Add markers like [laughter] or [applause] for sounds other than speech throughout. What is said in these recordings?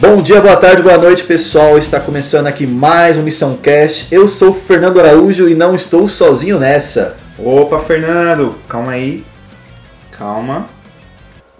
Bom dia, boa tarde, boa noite, pessoal. Está começando aqui mais um Missão Cast. Eu sou o Fernando Araújo e não estou sozinho nessa. Opa, Fernando, calma aí. Calma.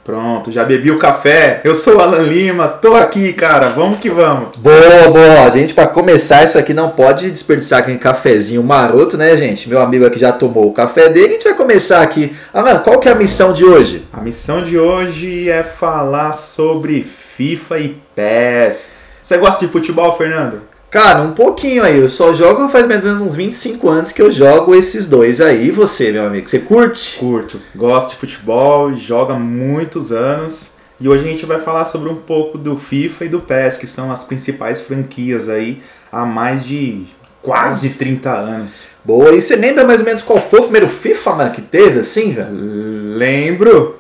Pronto, já bebi o café. Eu sou o Alan Lima, tô aqui, cara. Vamos que vamos. Boa, boa. A gente, para começar isso aqui, não pode desperdiçar aquele cafezinho maroto, né, gente? Meu amigo aqui já tomou o café dele. A gente vai começar aqui. Alan, qual que é a missão de hoje? A missão de hoje é falar sobre FIFA e PES. Você gosta de futebol, Fernando? Cara, um pouquinho aí. Eu só jogo faz mais ou menos uns 25 anos que eu jogo esses dois aí. E você, meu amigo? Você curte? Curto. Gosto de futebol, joga muitos anos. E hoje a gente vai falar sobre um pouco do FIFA e do PES, que são as principais franquias aí há mais de quase 30 anos. Boa. E você lembra mais ou menos qual foi o primeiro FIFA mano, que teve, assim? cara? Lembro.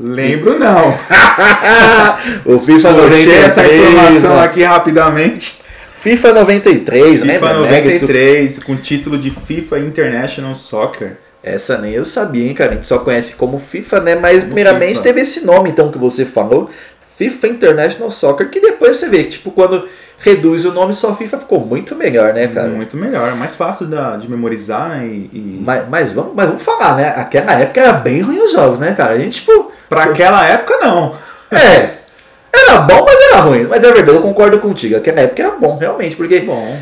Lembro não. [laughs] o FIFA Puxei 93. essa informação mano. aqui rapidamente. FIFA 93, FIFA? Mega Super- 93, com o título de FIFA International Soccer. Essa nem eu sabia, hein, cara? A gente só conhece como FIFA, né? Mas primeiramente FIFA. teve esse nome, então, que você falou. FIFA International Soccer, que depois você vê que, tipo, quando reduz o nome, só FIFA ficou muito melhor, né, cara? Muito melhor, mais fácil da- de memorizar, né? E, e- Mas, mas, vamos, mas vamos falar, né? Aquela época era bem ruim os jogos, né, cara? A gente, tipo. Pra aquela época, não. É. [laughs] Era bom, mas era ruim. Mas é verdade, eu concordo contigo. Aquela época era bom, realmente, porque Bom,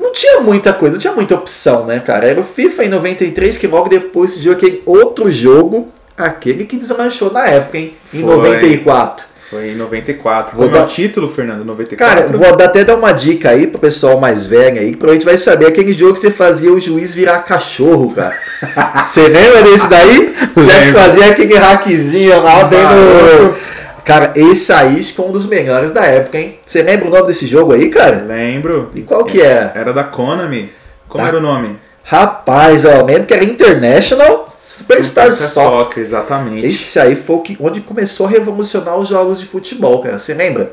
não tinha muita coisa, não tinha muita opção, né, cara? Era o FIFA em 93 que logo depois surgiu aquele outro jogo, aquele que desmanchou na época, hein? Em Foi. 94. foi em 94. Vou dar- o título, Fernando? 94? Cara, vou até dar uma dica aí pro pessoal mais velho aí, que provavelmente vai saber aquele jogo que você fazia o juiz virar cachorro, cara. [laughs] Você lembra desse daí? Já que fazia aquele hackzinho lá. Maroto. Cara, esse aí acho que foi um dos melhores da época, hein? Você lembra o nome desse jogo aí, cara? Lembro. E qual que é? Era da Konami. Como Da- era o nome? Rapaz, ó, lembro que era International Superstar Soccer. Soccer, exatamente. Esse aí foi o que, onde começou a revolucionar os jogos de futebol, cara. Você lembra?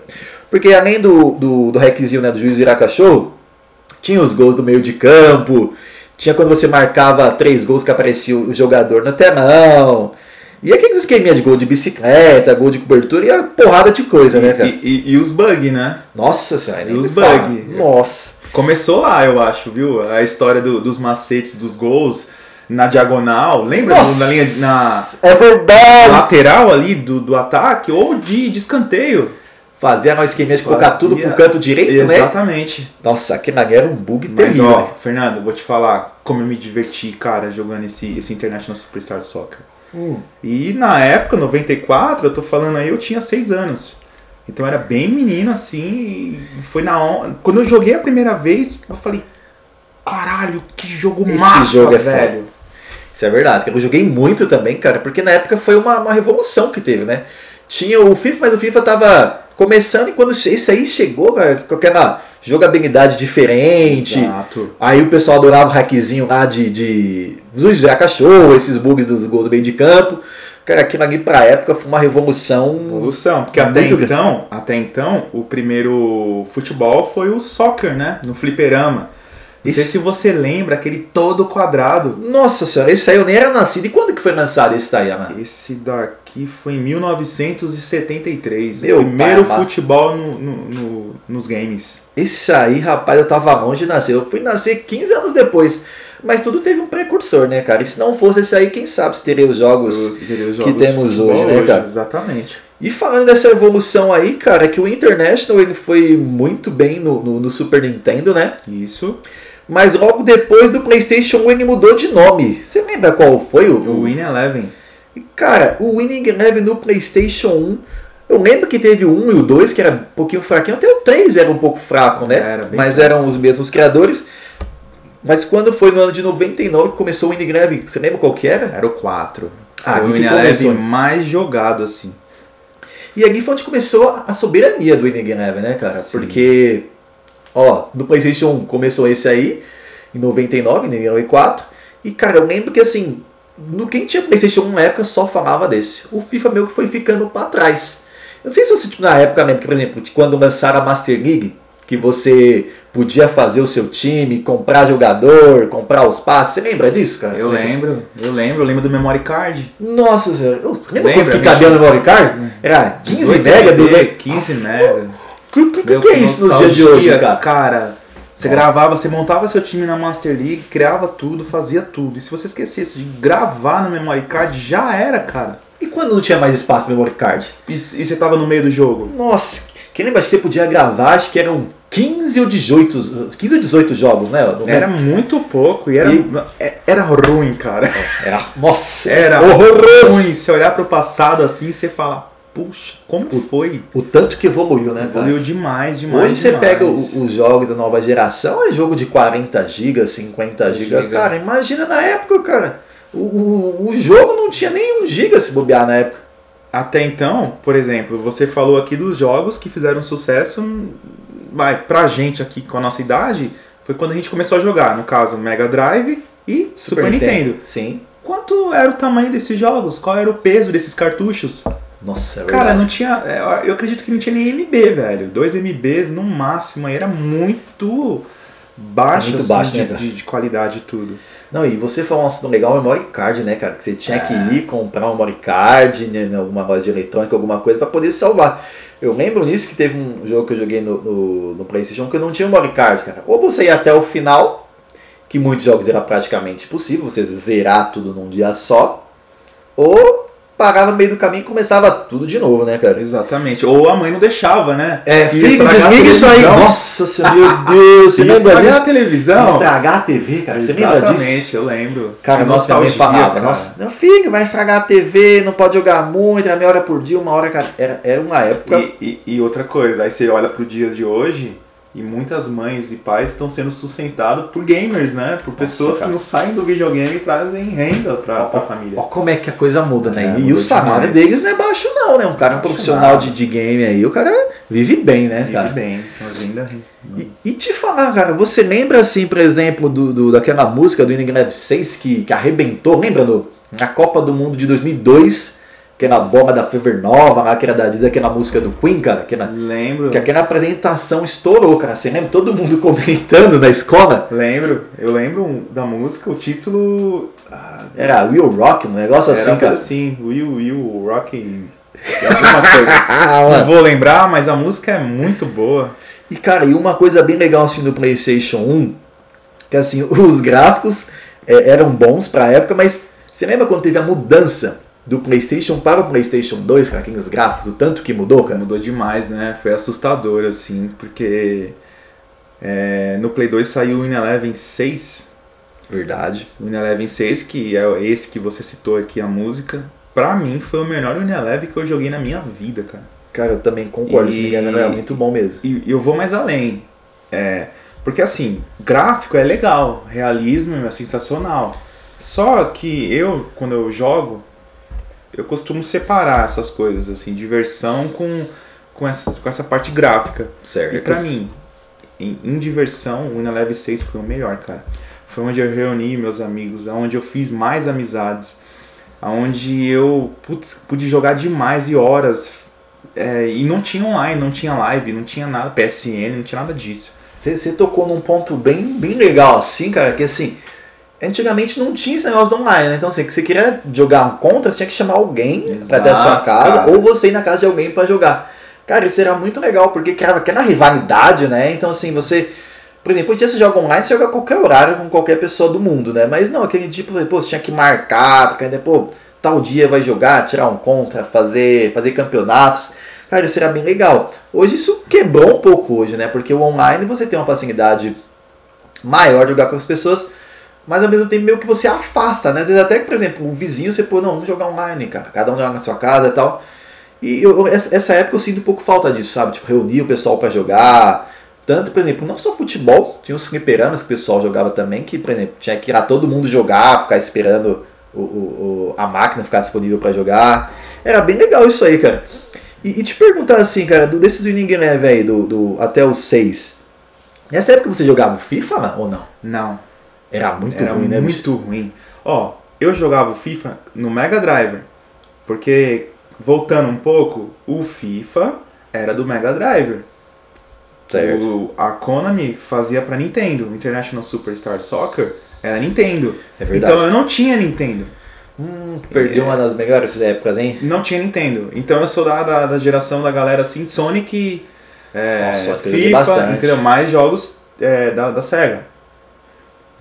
Porque além do, do, do hackzinho né, do juiz virar cachorro, tinha os gols do meio de campo, tinha quando você marcava três gols que aparecia o jogador no telão. E aqueles esqueminha de gol de bicicleta, gol de cobertura e a porrada de coisa, né, cara? E, e- e os bugs, né? Nossa senhora, E os me fala. bug? Nossa. Começou lá, eu acho, viu? A história do- dos macetes dos gols na diagonal. Lembra? Nossa, Na linha na é verdade. lateral ali do, do ataque ou de, de escanteio. Fazia uma esqueminha de colocar tudo pro canto direito, né? Exatamente. Nossa, aquele ali era um bug Mas terrível. ó, Fernando, vou te falar como eu me diverti, cara, jogando esse, esse International Superstar Soccer. Hum. E na época, 94, eu tô falando aí, eu tinha 6 anos. Então eu era bem menino assim, e foi na hora. Quando eu joguei a primeira vez, eu falei, caralho, que jogo Esse massa, jogo é velho. Isso é verdade. Eu joguei muito também, cara, porque na época foi uma, uma revolução que teve, né? Tinha o FIFA, mas o FIFA tava começando e quando esse aí chegou, cara, com aquela jogabilidade diferente. Exato. Aí o pessoal adorava o hackzinho lá de, de Zuis virar cachorro, esses bugs dos gols do meio de campo. Cara, aquilo ali pra época foi uma revolução. Evolução, porque até Muito grande. então, até então, o primeiro futebol foi o soccer, né? No fliperama. Não sei Esse- se você lembra, aquele todo quadrado. Nossa senhora, esse aí eu nem era nascido. E quando que foi lançado esse daí, mano? Esse daqui foi em 1973. Meu o primeiro pai futebol no- no- no- nos games. Esse aí, rapaz, eu tava longe de nascer. Eu fui nascer 15 anos depois. Mas tudo teve um precursor, né, cara? E se não fosse esse aí, quem sabe se teria os jogos. Os- os jogos de temos hoje, né, cara? Exatamente. E falando dessa evolução aí, cara, que o International ele foi muito bem no, no, no Super Nintendo, né? Isso. Mas logo depois do PlayStation 1 ele mudou de nome. Você lembra qual foi o. O Win Eleven. Cara, o Winning Eleven no PlayStation 1. Eu lembro que teve o 1 e o 2 que era um pouquinho fraquinho. Até o 3 era um pouco fraco, né? Era Mas fraco. eram os mesmos criadores. Mas quando foi no ano de 99 que começou o Winning Eleven, você lembra qual que era? Era o 4. Ah, foi o que Win começou. Eleven mais jogado, assim. E ali foi onde começou a soberania do Winning Eleven, né, cara? Sim. Porque, ó, no PlayStation 1 começou esse aí, em 99, Winning Eleven 4. E, cara, eu lembro que, assim, no quem tinha PlayStation 1 na época só falava desse. O FIFA meio que foi ficando pra trás. Eu não sei se você, tipo, na época lembra que, por exemplo, quando lançaram a Master League, que você podia fazer o seu time, comprar jogador, comprar os passes. Você lembra disso, cara? Eu lembro, eu lembro, eu lembro do memory card. Nossa senhora, eu- Lembra, quanto que cabia no memory card? Era 15 18 mega do... MB, 15 mega. O que, que, Meu, que é isso nos dias de hoje, nostalgia, cara? Você Nossa. gravava, você montava seu time na Master League, criava tudo, fazia tudo. E se você esquecesse de gravar no memory card, já era, cara. E quando não tinha mais espaço no memory card? E, e você tava no meio do jogo. Nossa, quem lembra que você podia gravar, acho que eram 15 ou 18, 15 ou 18 jogos, né? Era muito pouco e era, E- é- era ruim, cara. Era, nossa, Era horroroso. ruim. Se olhar pro passado assim, você fala, puxa, como foi? O tanto que evoluiu, né, cara? Evoluiu demais, demais. Hoje você demais. pega o- os jogos da nova geração, é jogo de 40 GB, 50 GB. Cara, imagina na época, cara. O, o, o jogo não tinha nem 1 GB se bobear na época. Até então, por exemplo, você falou aqui dos jogos que fizeram sucesso, vai, pra gente aqui com a nossa idade, foi quando a gente começou a jogar, no caso, Mega Drive e Super, Nintendo. Sim. Quanto era o tamanho desses jogos? Qual era o peso desses cartuchos? Nossa, é Cara, verdade. não tinha. é, Eu acredito que não tinha nem MB, velho. 2 MBs no máximo. aí Era muito baixo, Muito assim, baixo, de, né, cara? de, de qualidade e tudo. Não, e você falou um assunto legal, o memory card, né, cara? Que você tinha que É. ir comprar um memory card né, em alguma loja de eletrônica, alguma coisa, pra poder salvar. Eu lembro nisso que teve um jogo que eu joguei no, no, no PlayStation que eu não tinha um memory card, cara. Ou você ia até o final, que muitos jogos era praticamente possível, você zerar tudo num dia só, ou parava no meio do caminho e começava tudo de novo, né, cara? Exatamente. Ou a mãe não deixava, né? É, Ia filho, estragar a desliga isso aí. Nossa, senhora, meu Deus, você lembra estragar disso? a televisão. Estragar a TV, cara, você lembra disso? Exatamente, eu lembro. Cara, nossa, minha mãe falava, cara. nossa, meu filho, vai estragar a TV, não pode jogar muito, era meia hora por dia, uma hora, cara. Era, era uma época. E, e- e outra coisa, aí você olha pro dias de hoje e muitas mães e pais estão sendo sustentados por gamers, né? Por pessoas cara. que não saem do videogame e trazem renda pra, pra família. Ó, como é que a coisa muda, né? É, e o salário demais. deles não é baixo, não, né? Um cara um Baixo profissional de, de game aí, o cara vive bem, né, Vive cara? bem, renda. E, e te falar, cara, você lembra assim, por exemplo, do, do- daquela música do Eleven 6 que, que arrebentou, lembra no, na Copa do Mundo de 2002? Aquela bomba da Fever Nova lá, que era da Disney, aquela música do Queen, cara, aquela, Lembro. que aquela apresentação estourou, cara. Você lembra? Todo mundo [laughs] comentando na escola. Lembro, eu lembro da música, o título ah, Era Will Rock, um negócio assim, cara. assim, Will, Will, Rock, alguma coisa. [laughs] Ah, Não vou lembrar, mas a música é muito boa. E cara, e uma coisa bem legal assim do PlayStation 1, que assim, [laughs] os gráficos é, eram bons pra época, mas você lembra quando teve a mudança do PlayStation para o PlayStation 2, cara, aqueles gráficos, o tanto que mudou, cara? Mudou demais, né? Foi assustador, assim, porque é, no Play 2 saiu o Eleven 6. Verdade. O Eleven 6, que é esse que você citou aqui, a música. Pra mim, foi o melhor Eleven que eu joguei na minha vida, cara. Cara, eu também concordo, E- se engano, era muito bom mesmo. E eu vou mais além. É, porque assim, gráfico é legal, realismo é sensacional. Só que eu, quando eu jogo, eu costumo separar essas coisas, assim, diversão com, com, essa, com essa parte gráfica. Certo. E pra mim, em, em diversão, o Unelev 6 foi o melhor, cara. Foi onde eu reuni meus amigos, onde eu fiz mais amizades, onde eu putz, pude jogar demais e horas. É, e não tinha online, não tinha live, não tinha nada, PSN, não tinha nada disso. Você você tocou num ponto bem, bem legal, assim, cara, que assim, antigamente não tinha esse negócio do online, né? Então, assim, que você queria jogar um contra, você tinha que chamar alguém pra ter a sua Exato, casa, cara. ou você ir na casa de alguém pra jogar. Cara, isso era muito legal, porque criava aquela rivalidade, né? Então, assim, você. Por exemplo, um dia você joga online, você joga a qualquer horário com qualquer pessoa do mundo, né? Mas não, aquele tipo, pô, você tinha que marcar, cara, pô, tal dia vai jogar, tirar um contra, fazer, fazer campeonatos. Cara, isso era bem legal. Hoje isso quebrou um pouco hoje, né? Porque o online você tem uma facilidade maior de jogar com as pessoas, mas ao mesmo tempo meio que você afasta, né? Às vezes até que, por exemplo, um vizinho você pô, não, vamos jogar online, cara. Cada um joga na sua casa e tal. E eu, essa época eu sinto um pouco falta disso, sabe? Tipo, reunir o pessoal pra jogar. Tanto, por exemplo, não só futebol, tinha os fliperamas que o pessoal jogava também, que, por exemplo, tinha que ir lá todo mundo jogar, ficar esperando o, o- o- a máquina ficar disponível pra jogar. Era bem legal isso aí, cara. E, e te perguntar assim, cara, do, desses Winning Eleven aí, do, do, até os 6, nessa época você jogava FIFA ou não? Não, Era muito era ruim, né? bicho? muito ruim. Ó, eu jogava o FIFA no Mega Drive, porque, voltando um pouco, o FIFA era do Mega Drive. Certo. O, a Konami fazia pra Nintendo. O International Superstar Soccer era Nintendo. É verdade. Então eu não tinha Nintendo. Hum, perdeu uma das melhores épocas, hein? Não tinha Nintendo. Então eu sou da, da, da geração da galera assim, de Sonic, é, Nossa, FIFA, bastante. entendeu? Mais jogos é, da, da SEGA.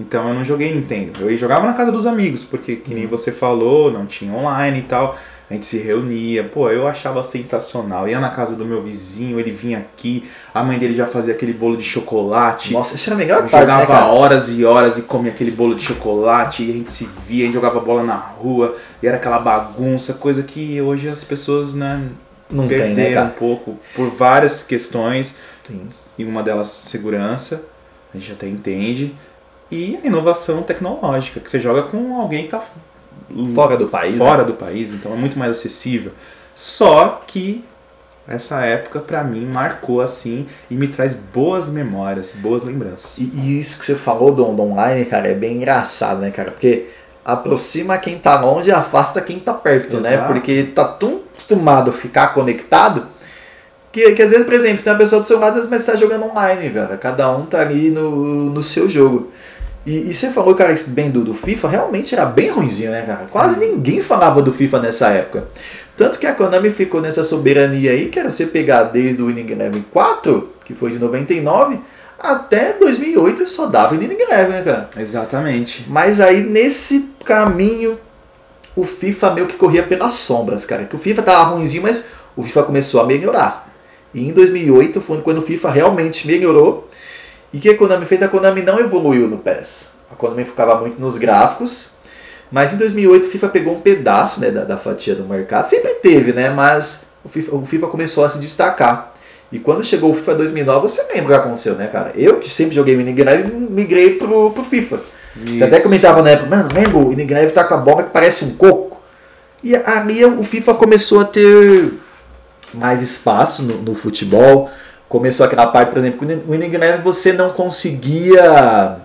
Então eu não joguei Nintendo. Eu jogava na casa dos amigos, porque que Uhum. nem você falou, não tinha online e tal. A gente se reunia, pô, eu achava sensacional. Ia na casa do meu vizinho, ele vinha aqui, a mãe dele já fazia aquele bolo de chocolate. Nossa, essa era melhor parte, né, jogava cara? horas e horas e comia aquele bolo de chocolate, e a gente se via, a gente jogava bola na rua, e era aquela bagunça, coisa que hoje as pessoas, né, Não tem, perderam né, um cara? pouco por várias questões, Sim. e uma delas segurança, a gente até entende, e a inovação tecnológica, que você joga com alguém que tá Fora do país, né? fora do país, então é muito mais acessível. Só que essa época pra mim marcou assim e me traz boas memórias, boas lembranças. E, e isso que você falou do, do online, cara, é bem engraçado, né, cara? Porque aproxima quem tá longe e afasta quem tá perto, né? Exato. Porque tá tão acostumado a ficar conectado que, que às vezes, por exemplo, se tem uma pessoa do seu lado, às vezes você tá jogando online, cara. Cada um tá ali no, no seu jogo. E, e você falou, cara, isso bem do, do FIFA, realmente era bem ruimzinho, né, cara? Quase ninguém falava do FIFA nessa época. Tanto que a Konami ficou nessa soberania aí, que era você pegar desde o Winning Eleven 4, que foi de 99, até 2008 só dava Winning Eleven, né, cara? Exatamente. Mas aí nesse caminho, o FIFA meio que corria pelas sombras, cara. Que o FIFA tava ruimzinho, mas o FIFA começou a melhorar. E em 2008 foi quando o FIFA realmente melhorou. E o que a Konami fez? A Konami não evoluiu no PES. A Konami ficava muito nos gráficos. Mas em 2008 o FIFA pegou um pedaço né, da, da fatia do mercado. Sempre teve, né? Mas o FIFA, o FIFA começou a se destacar. E quando chegou o FIFA 2009, você lembra o que aconteceu, né, cara? Eu, que sempre joguei Minigrave, migrei pro, pro FIFA. Você até Isso. comentava na época, mano, lembra o Ingreve tá com a bola que parece um coco? E ali o FIFA começou a ter mais espaço no, no futebol. Começou aquela parte, por exemplo, que o Ingreve você não conseguia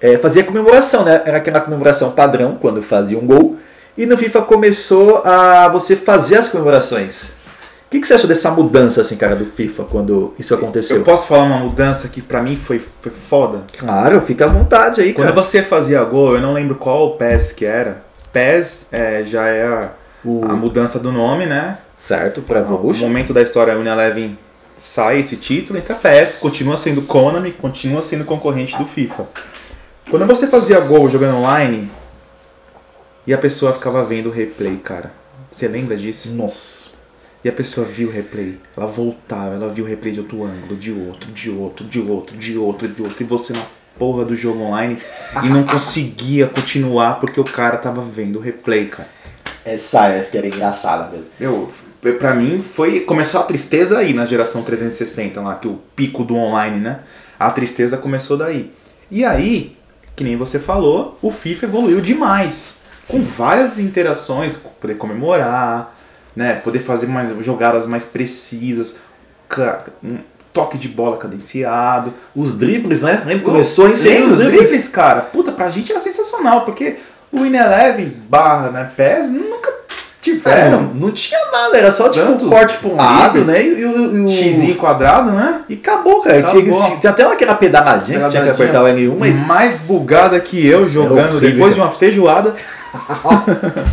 é, fazer a comemoração, né? Era aquela comemoração padrão quando fazia um gol. E no FIFA começou a você fazer as comemorações. O que, que você achou dessa mudança, assim, cara, do FIFA quando isso aconteceu? Eu posso falar uma mudança que pra mim foi, foi foda? Claro, fica à vontade aí, Quando cara. você fazia gol, eu não lembro qual PES que era. PES é, já é a, O- a mudança do nome, né? Certo, para No Evolution. momento da história, Unilever sai esse título, entra PES, continua sendo Konami, continua sendo concorrente do FIFA. Quando você fazia gol jogando online e a pessoa ficava vendo o replay, cara. Você lembra disso? Nossa. E a pessoa viu o replay, ela voltava, ela viu o replay de outro ângulo, de outro, de outro, de outro, de outro, de outro, e você na porra do jogo online e não [laughs] conseguia continuar porque o cara tava vendo o replay, cara. Essa época era engraçada mesmo. Eu, pra mim, foi. Começou a tristeza aí na geração 360 lá, que o pico do online, né? A tristeza começou daí. E aí, que nem você falou, o FIFA evoluiu demais. Com várias interações, poder comemorar, né? Poder fazer mais, jogadas mais precisas, um toque de bola cadenciado. Os dribles, né? Lembra? Começou a inserir os dribles. dribles, cara. Puta, pra gente era sensacional, porque o Ineleven barra, né, PES É, tiveram. não, não tinha nada, era só tipo um Tantos corte pra um lado, né? E, o- o- X quadrado, né? E acabou, cara. Acabou. Tinha, tinha até aquela pedaladinha que você tinha que apertar o L1, mas. mais bugada que eu jogando horrível, depois cara. de uma feijoada. [laughs] Nossa!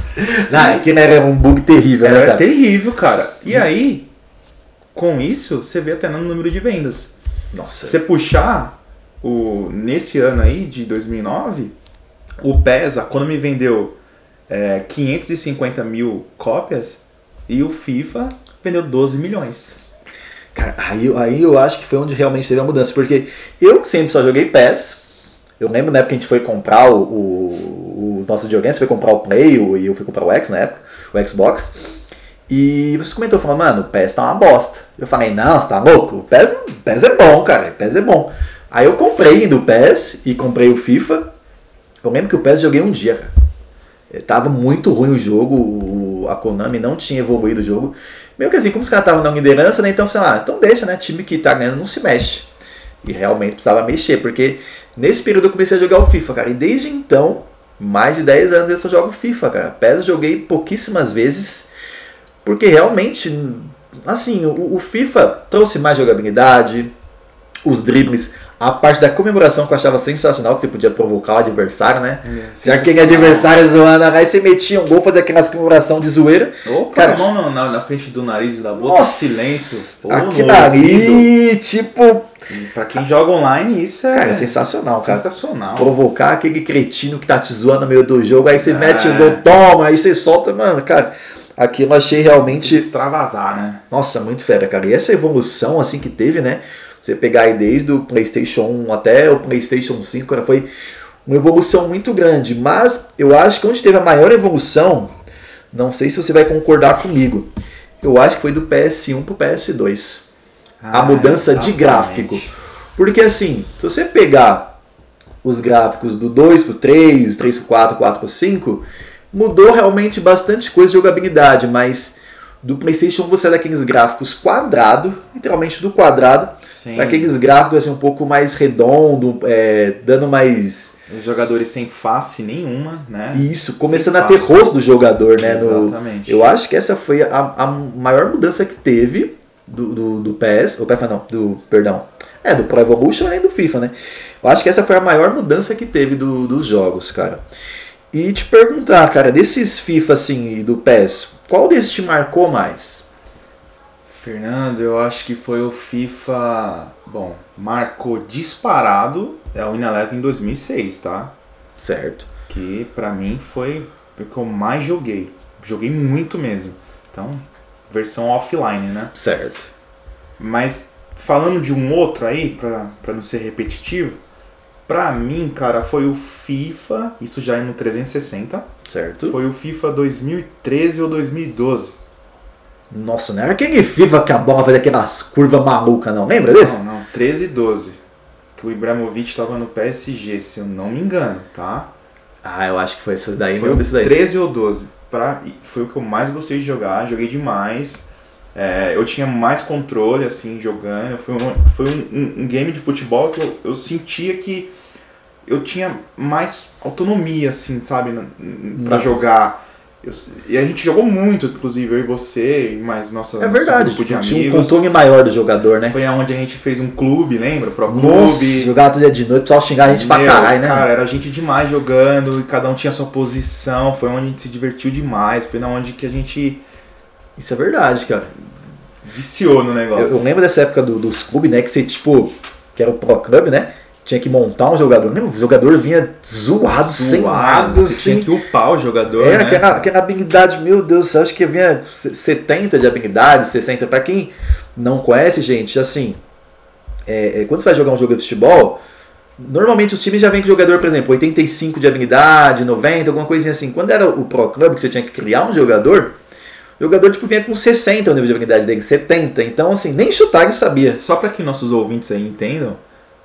não, aquilo era um bug terrível, né, Era cara? terrível, cara. E aí, com isso, você vê até no número de vendas. Nossa. Você puxar o, nesse ano aí, de 2009, o PES, a Konami vendeu é, 550 mil cópias e o FIFA vendeu 12 milhões. Cara, aí, aí eu acho que foi onde realmente teve a mudança, porque eu sempre só joguei PES. Eu lembro na época que a gente foi comprar o, o- os nossos videogames, foi comprar o Play o- e eu fui comprar o X na época, o Xbox. E você comentou, falando, mano, o PES tá uma bosta. Eu falei, não, você tá louco? O PES, o PES é bom, cara, o PES é bom. Aí eu comprei do PES e comprei o FIFA. Eu lembro que o PES joguei um dia, cara. Eh, Tava muito ruim o jogo, o- a Konami não tinha evoluído o jogo. Meio que assim, como os caras estavam na liderança, né? Então, sei lá, então deixa, né? Time que tá ganhando não se mexe. E realmente precisava mexer, porque nesse período eu comecei a jogar o FIFA, cara. E desde então, mais de 10 anos eu só jogo FIFA, cara. PES eu joguei pouquíssimas vezes, porque realmente assim, o, o FIFA trouxe mais jogabilidade, os dribles, a parte da comemoração que eu achava sensacional, que você podia provocar o adversário, né? É, Já aquele adversário zoando, aí você metia um gol, fazia aquelas comemoração de zoeira. Opa, Cara, a mão na, na frente do nariz e da boca, Nossa! silêncio. Aquilo ali, tipo. Pra quem joga online, isso é, Cara, é sensacional, cara. sensacional. Provocar aquele cretino que tá te zoando no meio do jogo, aí você É. mete o gol, toma, aí você solta, mano, cara. Aquilo eu achei realmente. extravasar, né? Nossa, muito fera, cara. E essa evolução assim que teve, né? Você pegar aí desde o PlayStation 1 até o PlayStation 5, cara, foi uma evolução muito grande. Mas eu acho que onde teve a maior evolução, não sei se você vai concordar comigo, eu acho que foi do PS1 pro PS2. a Ah, mudança de exatamente. gráfico. Porque assim, se você pegar os gráficos do 2 pro 3, 3 pro 4, 4 pro 5, mudou realmente bastante coisa de jogabilidade, mas do PlayStation você é daqueles gráficos quadrado, literalmente do quadrado, para aqueles gráficos assim um pouco mais redondo, é, dando mais Os jogadores sem face nenhuma, né? isso, começando Sem a ter face. rosto do jogador, né? no- Exatamente. eu acho que essa foi a, a maior mudança que teve do, do, do PES, ou PES não, do, perdão, é, do Pro Evolution e do FIFA, né? Eu acho que essa foi a maior mudança que teve do- dos jogos, cara. E te perguntar, cara, desses FIFA assim e do PES, qual desses te marcou mais? Fernando, eu acho que foi o FIFA. Bom, marcou disparado é o Ineleven em 2006, tá? Certo. Que pra mim foi o que eu mais joguei. Joguei muito mesmo. Então, versão offline, né? Certo. Mas falando de um outro aí, pra, pra não ser repetitivo, pra mim, cara, foi o FIFA, isso já é no 360, Certo. foi o FIFA 2013 ou 2012. Nossa, não era aquele FIFA que a bola fazia aquelas curvas malucas, não? Lembra desse? Não, não, 13 e 12. Que o Ibrahimovic tava no PSG, se eu não me engano, tá? Ah, eu acho que foi esses daí, foi desse daí. 13 ou 12. Pra, foi o que eu mais gostei de jogar, joguei demais. É, eu tinha mais controle, assim, jogando. Foi um, foi um, um- um game de futebol que eu, eu sentia que eu tinha mais autonomia, assim, sabe, pra Não. jogar. Eu- e a gente jogou muito, inclusive, eu e você, e mais nossa, É verdade, nosso grupo de tinha um amigos. controle maior do jogador, né? Foi onde a gente fez um clube, lembra? Pro clube. Nossa, jogava todo dia de noite, pessoal xingar a gente pra Meu, caralho, né? Cara, era gente demais jogando, e cada um tinha sua posição, foi onde a gente se divertiu demais, foi na onde que a gente Isso é verdade, cara. viciou no Eu, negócio. eu lembro dessa época do- dos clubes, né? Que você, tipo, que era o Pro Club, né? Tinha que montar um jogador. Lembra? O jogador vinha zoado, sem nada, você tinha assim. que upar o jogador, Era né? aquela, aquela habilidade, meu Deus acho que vinha 70 de habilidade, 60. Pra quem não conhece, gente, assim, é, é, quando você vai jogar um jogo de futebol, normalmente os times já vêm com jogador, por exemplo, 85 de habilidade, 90, alguma coisinha assim. Quando era o Pro Club, que você tinha que criar um jogador, o jogador tipo, vinha com 60 o nível de habilidade dele, 70. Então, assim, nem chutar ele sabia. Só pra que nossos ouvintes aí entendam,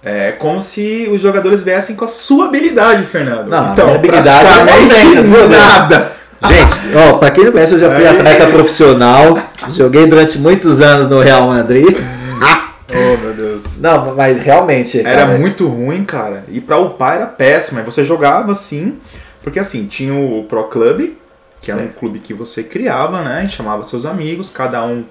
é como se os jogadores viessem com a sua habilidade, Fernando. Não, então, habilidade é praticamente 90, meu Deus. nada. Gente, ó, pra quem não conhece, eu já fui atleta profissional, joguei durante muitos anos no Real Madrid. [laughs] Oh, meu Deus. Não, mas realmente. Era cara, muito ruim, cara. E pra upar era péssimo. Aí você jogava assim, porque assim, tinha o Pro Club, que era um Certo. clube que você criava, né? E chamava seus amigos, cada um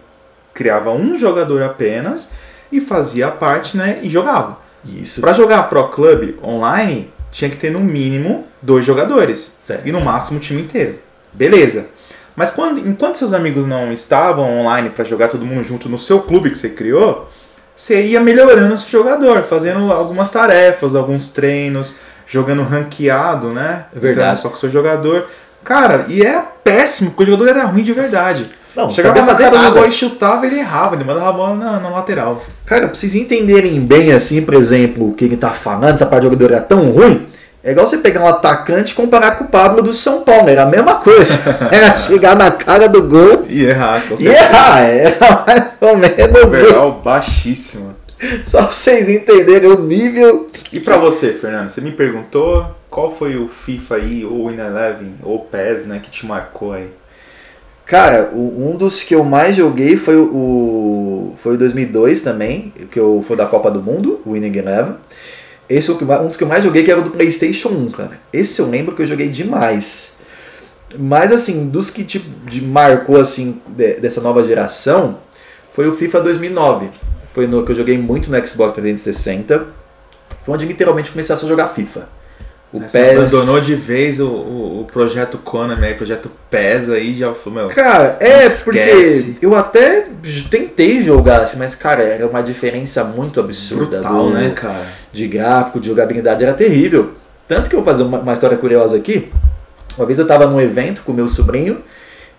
criava um jogador apenas e fazia parte, né? E jogava. Isso. Pra jogar Pro Club online, tinha que ter no mínimo dois jogadores. Certo. E no máximo o time inteiro. Beleza. Mas quando, enquanto seus amigos não estavam online pra jogar todo mundo junto no seu clube que você criou, você ia melhorando o seu jogador, fazendo algumas tarefas, alguns treinos, jogando ranqueado, né? É verdade. Entrando só com o seu jogador. Cara, e era péssimo, porque o jogador era ruim de verdade. Não, Chegava na cara do nada. gol e chutava, ele errava, ele mandava a bola na, na lateral. Cara, pra vocês entenderem bem, assim, por exemplo, o que ele tá falando, essa parte do jogador era tão ruim, é igual você pegar um atacante e comparar com o Pablo do São Paulo, era a mesma coisa. Era [laughs] chegar na cara do gol E errar, com e errar, era mais ou menos. Overall baixíssimo. Só pra vocês entenderem o nível. E pra você, Fernando, você me perguntou qual foi o FIFA aí, ou o Eleven, ou o PES, né, que te marcou aí? Cara, o- um dos que eu mais joguei foi o, foi o 2002 também, que eu, foi da Copa do Mundo, o Winning Eleven. Esse é um dos que eu mais joguei, que era o do PlayStation 1, cara. Esse eu lembro que eu joguei demais. Mas assim, dos que tipo, de, marcou assim de- dessa nova geração, foi o FIFA 2009. Foi no que eu joguei muito no Xbox 360. Foi onde literalmente comecei a jogar FIFA. O Você PES... abandonou de vez o, o, o projeto Konami aí, projeto PES aí, já falou, meu... Cara, é, esquece. porque eu até tentei jogar assim, mas, cara, era uma diferença muito absurda. Brutal, do, né, cara? De gráfico, de jogabilidade, era terrível. Tanto que eu vou fazer uma, uma história curiosa aqui. Uma vez eu tava num evento com meu sobrinho,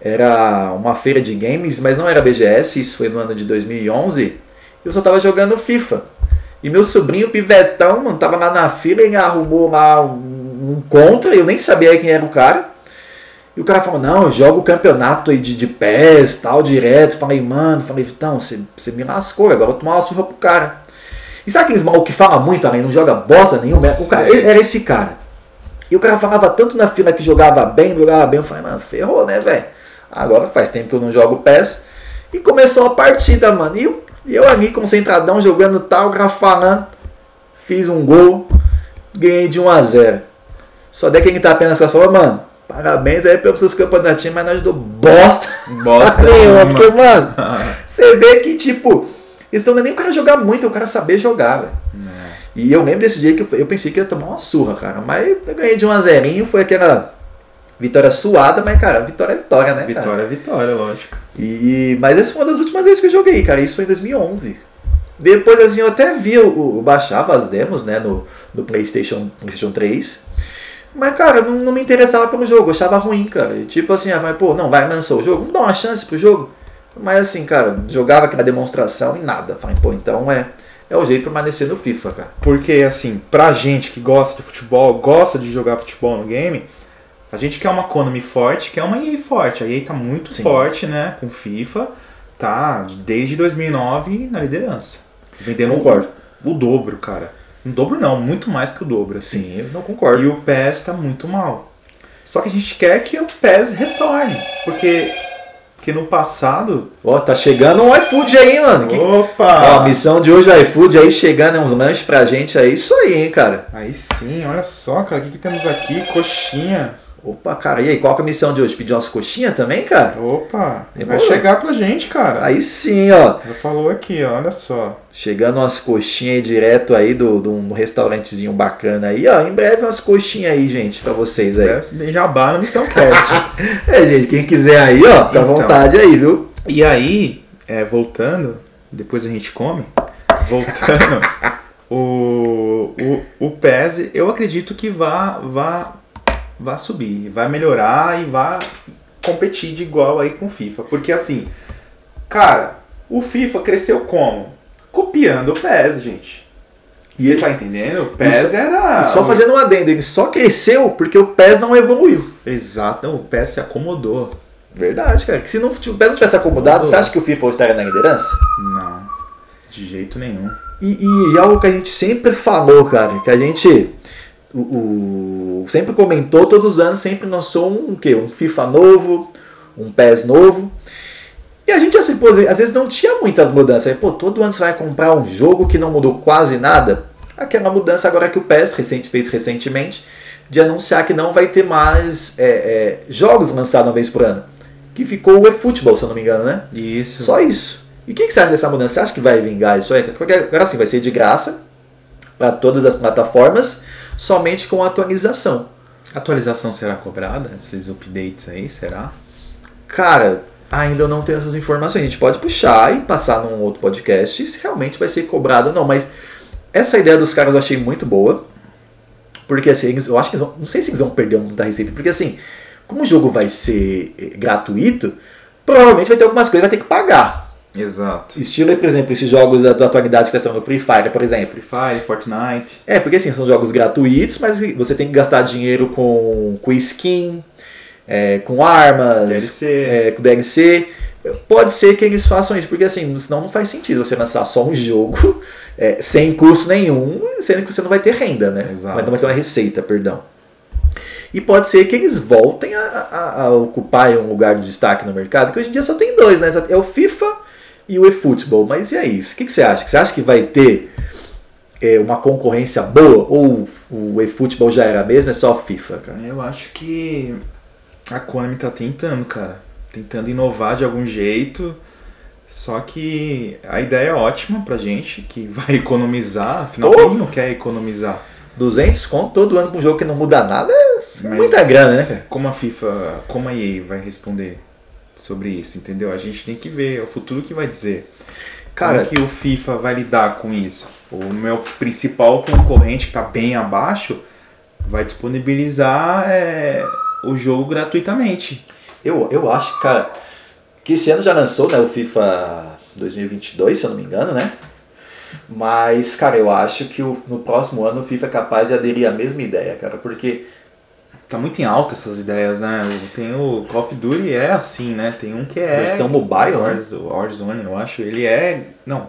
era uma feira de games, mas não era BGS, isso foi no ano de 2011, e eu só tava jogando FIFA. E meu sobrinho, pivetão, mano, tava lá na fila, ele arrumou lá um, um contra, eu nem sabia quem era o cara. E o cara falou, não, eu jogo o campeonato aí de, de pés, tal, direto. Falei, mano, falei, então, você, me lascou, agora eu vou tomar uma surra pro cara. E sabe aqueles mal que fala muito também, não joga bosta nenhuma? O cara, era esse cara. E o cara falava tanto na fila que jogava bem, jogava bem. Eu falei, mano, ferrou, né, velho? Agora faz tempo que eu não jogo PES. E começou a partida, mano. E eu e eu ali, concentradão, jogando tal, grafalando, fiz um gol, ganhei de 1 a 0 Só daí quem tá apenas com as falou, mano, parabéns aí pelos seus campeonatinhos, mas não ajudou bosta. Bosta [laughs] nenhuma. Porque, mano, [laughs] você vê que, tipo, eles não é nem o cara jogar muito, é o cara saber jogar, velho. É. E eu lembro desse dia que eu pensei que ia tomar uma surra, cara. Mas eu ganhei de 1 a 0 foi aquela Vitória suada, mas, cara, vitória é vitória, né? Vitória cara? é vitória, lógico. E, mas essa foi uma das últimas vezes que eu joguei, cara. Isso foi em 2011. Depois, assim, eu até vi, eu, eu baixava as demos, né, no, no PlayStation, PlayStation 3. Mas, cara, não, não me interessava pelo jogo, eu achava ruim, cara. E, tipo assim, ah, mas, pô, não, vai, lançou o jogo, vamos dar uma chance pro jogo. Mas, assim, cara, jogava aquela demonstração e nada. Falei, pô, então é, é o jeito de permanecer no FIFA, cara. Porque, assim, pra gente que gosta de futebol, gosta de jogar futebol no game a gente quer uma Konami forte, quer uma EA forte. A EA tá muito Sim. forte, né? Com FIFA. Tá desde 2009 na liderança. Vendendo concordo. O, o dobro, cara. Um dobro não, muito mais que o dobro. Assim. Sim, eu não concordo. E o PES tá muito mal. Só que a gente quer que o PES retorne. Porque que no passado. Ó, tá chegando um iFood aí, mano. Opa! Ó, a missão de hoje é iFood aí chegando uns lanches pra gente. É isso aí, hein, cara. Aí sim, olha só, cara. O que, que temos aqui? Coxinha. Opa, cara, e aí, qual é a missão de hoje? Pedir umas coxinhas também, cara? Opa, vai chegar pra gente, cara. Aí sim, ó. Já falou aqui, ó, olha só. Chegando umas coxinhas aí direto aí do, do um restaurantezinho bacana aí, ó. Em breve umas coxinhas aí, gente, pra vocês aí. Bem jabá na Missão Cast. [laughs] é, gente, quem quiser aí, ó, à então, vontade aí, viu? E aí, é, voltando, depois a gente come, voltando, [laughs] o, o, o PES, eu acredito que vá, vá vai subir, vai melhorar e vai competir de igual aí com o FIFA. Porque assim, cara, o FIFA cresceu como? Copiando o PES, gente. E Você tá entendendo? O PES era. Só fazendo um adendo, ele só cresceu porque o PES não evoluiu. Exato, não, o PES se acomodou. Verdade, cara. Que se, não, o PES não tivesse acomodado, você acha que o FIFA estaria na liderança? Não, de jeito nenhum. E, e, e algo que a gente sempre falou, cara, que a gente o, o, sempre comentou, todos os anos sempre lançou um, um, quê? um FIFA novo, um PES novo. E a gente assim, pô, às vezes não tinha muitas mudanças. Pô, todo ano você vai comprar um jogo que não mudou quase nada. Aquela mudança agora que o PES recente, fez recentemente, de anunciar que não vai ter mais é, é, jogos lançados uma vez por ano. Que ficou o eFootball, se eu não me engano, né? Isso. Só isso. E o que, que você acha dessa mudança? Você acha que vai vingar isso aí? Porque agora sim, vai ser de graça para todas as plataformas somente com atualização. atualização será cobrada? Esses updates aí, será? Cara, ainda não tenho essas informações. A gente pode puxar e passar num outro podcast se realmente vai ser cobrado ou não. Mas essa ideia dos caras eu achei muito boa. Porque assim, eles, eu acho que eles vão, não sei se eles vão perder muita receita. Porque assim, como o jogo vai ser eh, gratuito, provavelmente vai ter algumas coisas que vai ter que pagar. Exato. Estilo, por exemplo, esses jogos da, da atualidade que estão no Free Fire, por exemplo. Free Fire, Fortnite. É, porque assim, são jogos gratuitos, mas você tem que gastar dinheiro com, com skin, é, com armas, DLC. É, com DLC. Pode ser que eles façam isso, porque assim, senão não faz sentido você lançar só um jogo é, sem custo nenhum, sendo que você não vai ter renda, né? Exato. Não vai ter uma receita, perdão. E pode ser que eles voltem a, a, a ocupar um lugar de destaque no mercado, que hoje em dia só tem dois, né? É o FIFA e o eFootball. Mas e aí? O que, que você acha? Você acha que vai ter é, uma concorrência boa? Ou o eFootball já era mesmo? É só FIFA, cara? Eu acho que a Konami tá tentando, cara. Tentando inovar de algum jeito. Só que a ideia é ótima pra gente, que vai [laughs] economizar. Afinal, Oh! quem não quer economizar? 200 conto todo ano pra um jogo que não muda nada é Mas muita grana, né, cara? Como a FIFA, como a EA vai responder sobre isso, entendeu? A gente tem que ver, é o futuro que vai dizer. Cara, Como que o FIFA vai lidar com isso? O meu principal concorrente, que tá bem abaixo, vai disponibilizar é, o jogo gratuitamente. eu, eu acho, cara, que esse ano já lançou, né, o FIFA 2022, se eu não me engano, né? Mas, cara, eu acho que o- no próximo ano o FIFA é capaz de aderir à mesma ideia, cara, porque Tá muito em alta essas ideias, né? Tem o Call of Duty é assim, né? Tem um que é versão mobile, né? Wars- Warzone, eu acho. Ele é, não,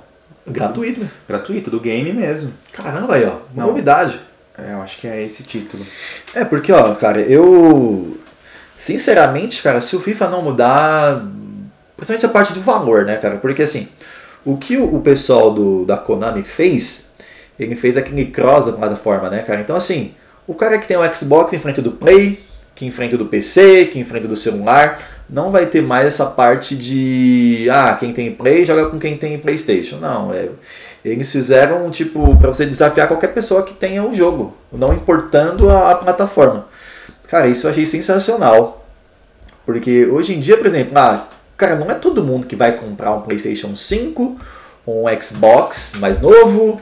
Gratuito. né? gratuito, do game mesmo. Caramba aí, ó, uma Não. novidade. É, eu acho que é esse título. É, porque, ó, cara, eu. Sinceramente, cara, se o FIFA não mudar. Principalmente a parte do valor, né, cara? Porque assim, o que o o pessoal do, da Konami fez, ele fez aquele cross da plataforma, né, cara? Então, assim, o cara que tem o Xbox em frente do Play, que em frente do PC, que em frente do celular, não vai ter mais essa parte de. Ah, quem tem Play joga com quem tem PlayStation. Não, é. Eles fizeram, tipo, pra você desafiar qualquer pessoa que tenha o jogo, não importando a, a plataforma. Cara, isso eu achei sensacional. Porque hoje em dia, por exemplo, ah, cara, não é todo mundo que vai comprar um PlayStation 5, um Xbox mais novo,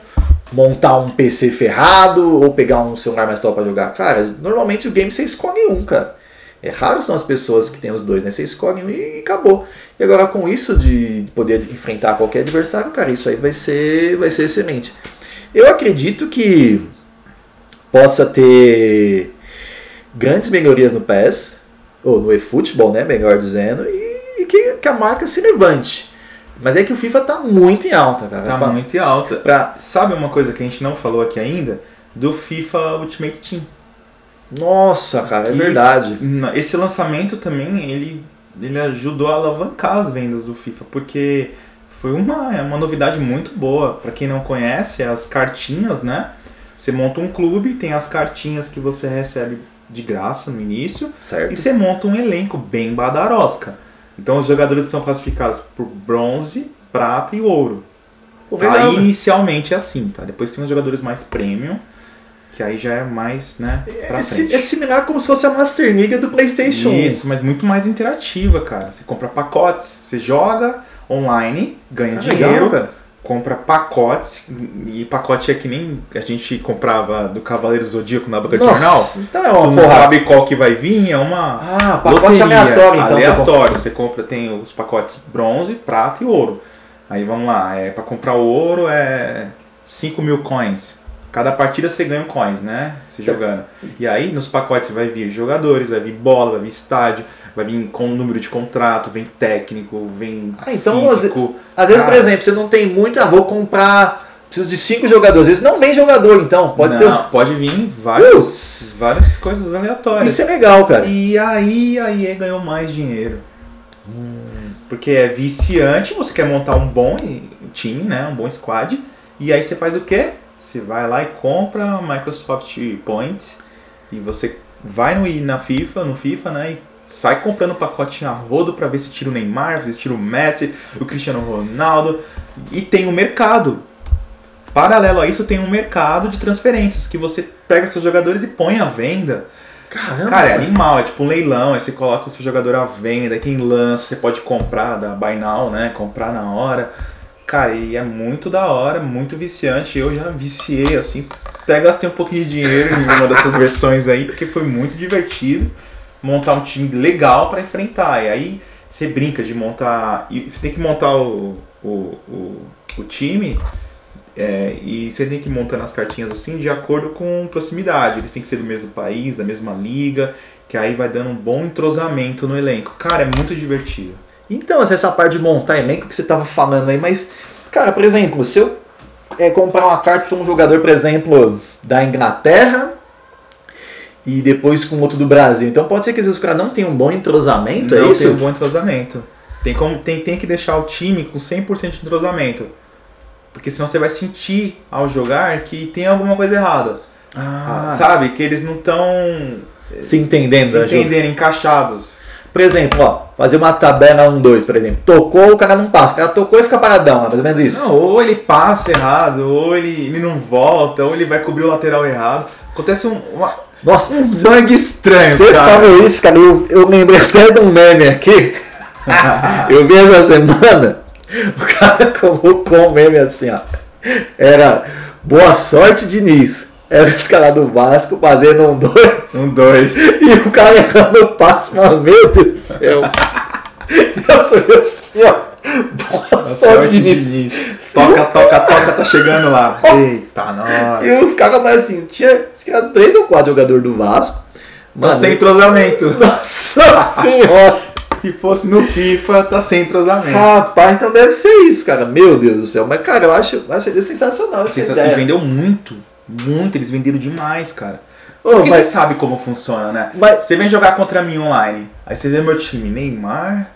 montar um PC ferrado ou pegar um celular mais top pra jogar. Cara, normalmente o game você escolhe um, cara. É raro são as pessoas que têm os dois, né? Você escolhe um e acabou. E agora com isso de poder enfrentar qualquer adversário, cara, isso aí vai ser, vai ser excelente. Eu acredito que possa ter grandes melhorias no PES, ou no eFootball, né, melhor dizendo, e, e que, que a marca se levante. Mas é que o FIFA tá muito em alta, cara. Tá Pra- muito em alta. pra- Sabe uma coisa que a gente não falou aqui ainda? Do FIFA Ultimate Team. Nossa, cara, é E- verdade. Na- Esse lançamento também, ele, ele ajudou a alavancar as vendas do FIFA, porque foi uma, é uma novidade muito boa. Pra quem não conhece, as cartinhas, né? Você monta um clube, tem as cartinhas que você recebe de graça no início, Certo. e você monta um elenco bem badarosca. Então os jogadores são classificados por bronze, prata e ouro. Pô, Tá? né? Inicialmente é assim, tá? Depois tem os jogadores mais premium, que aí já é mais, né, pra É, frente. é similar como se fosse a Master League do PlayStation. Isso, mas muito mais interativa, cara. Você compra pacotes, você joga online, ganha Ah, dinheiro, legal, cara. Compra pacotes, e pacote é que nem a gente comprava do Cavaleiro Zodíaco na banca de jornal. Então é Tu uma não porra. sabe qual que vai vir, é uma Ah, pacote loteria, aleatório, então. você compra. Aleatório, você compra, tem os pacotes bronze, prata e ouro. Aí vamos lá, é, para comprar o ouro é 5 mil coins. Cada partida você ganha um coins, né? Se jogando. E aí nos pacotes vai vir jogadores, vai vir bola, vai vir estádio, vai vir com número de contrato, vem técnico, vem Ah, então, físico. Às vezes, Cara, por exemplo, você não tem muito, ah, vou comprar. Preciso de cinco jogadores. Às vezes não vem jogador, então. Pode ter. não, pode vir várias, várias coisas aleatórias. Isso é legal, cara. E aí a EA ganhou mais dinheiro. Porque é viciante, você quer montar um bom time, né? Um bom squad. E aí você faz o quê? Você vai lá e compra Microsoft Points e você vai no, na FIFA, no FIFA, né? E sai comprando pacote a rodo pra ver se tira o Neymar, se tira o Messi, o Cristiano Ronaldo. E tem um mercado. Paralelo a isso, tem um mercado de transferências que você pega seus jogadores e põe à venda. Caramba. Cara, é animal, é tipo um leilão, aí você coloca o seu jogador à venda, aí quem lança, você pode comprar da Buy Now, né? Comprar na hora. Cara, e é muito da hora, muito viciante. Eu já viciei, assim, até gastei um pouquinho de dinheiro em uma dessas versões aí, porque foi muito divertido montar um time legal pra enfrentar. E aí você brinca de montar. E você tem que montar o, o, o, o time é, e você tem que ir montando as cartinhas assim de acordo com proximidade. Eles têm que ser do mesmo país, da mesma liga, que aí vai dando um bom entrosamento no elenco. Cara, é muito divertido. Então, assim, essa parte de montar elenco que você tava falando aí, mas, cara, por exemplo, se eu é, comprar uma carta de um jogador, por exemplo, da Inglaterra e depois com outro do Brasil, então pode ser que os caras não tenham um bom entrosamento, Não é isso? tem um bom entrosamento. Tem, como, tem, tem que deixar o time com 100% de entrosamento. Porque senão você vai sentir ao jogar que tem alguma coisa errada. Ah, Sabe? Que eles não estão se entendendo, se né, entendendo, encaixados. Por exemplo, ó, fazer uma tabela 1-2, por exemplo. Tocou, o cara não passa. O cara tocou e fica paradão, mais ou menos isso. Não, ou ele passa errado, ou ele, ele não volta, ou ele vai cobrir o lateral errado. Acontece um, uma, Nossa, um sangue estranho, você cara. falou isso, cara. Eu, eu lembrei [laughs] até de um meme aqui. [laughs] eu vi essa semana. [laughs] O cara colocou um meme assim, ó. Era boa sorte, Diniz. Era os caras do Vasco fazendo um dois. Um, dois. [laughs] E o cara errando o passe, mano, meu Deus do céu. Nossa, eu assim, ó. Boa sorte, Diniz. Toca, toca, toca, tá chegando lá. [laughs] Eita, nossa. E os caras, mas assim, tinha acho que era três ou quatro jogadores do Vasco. Tá sem entrosamento. [laughs] Nossa senhora! Se fosse no FIFA, tá sem entrosamento. Rapaz, então deve ser isso, cara. Meu Deus do céu. Mas, cara, eu acho, acho sensacional essa Você ideia. vendeu muito. Muito, eles venderam demais, cara. Ô, Porque mas- você sabe como funciona, né? Mas- Você vem jogar contra mim online, aí você vê meu time, Neymar,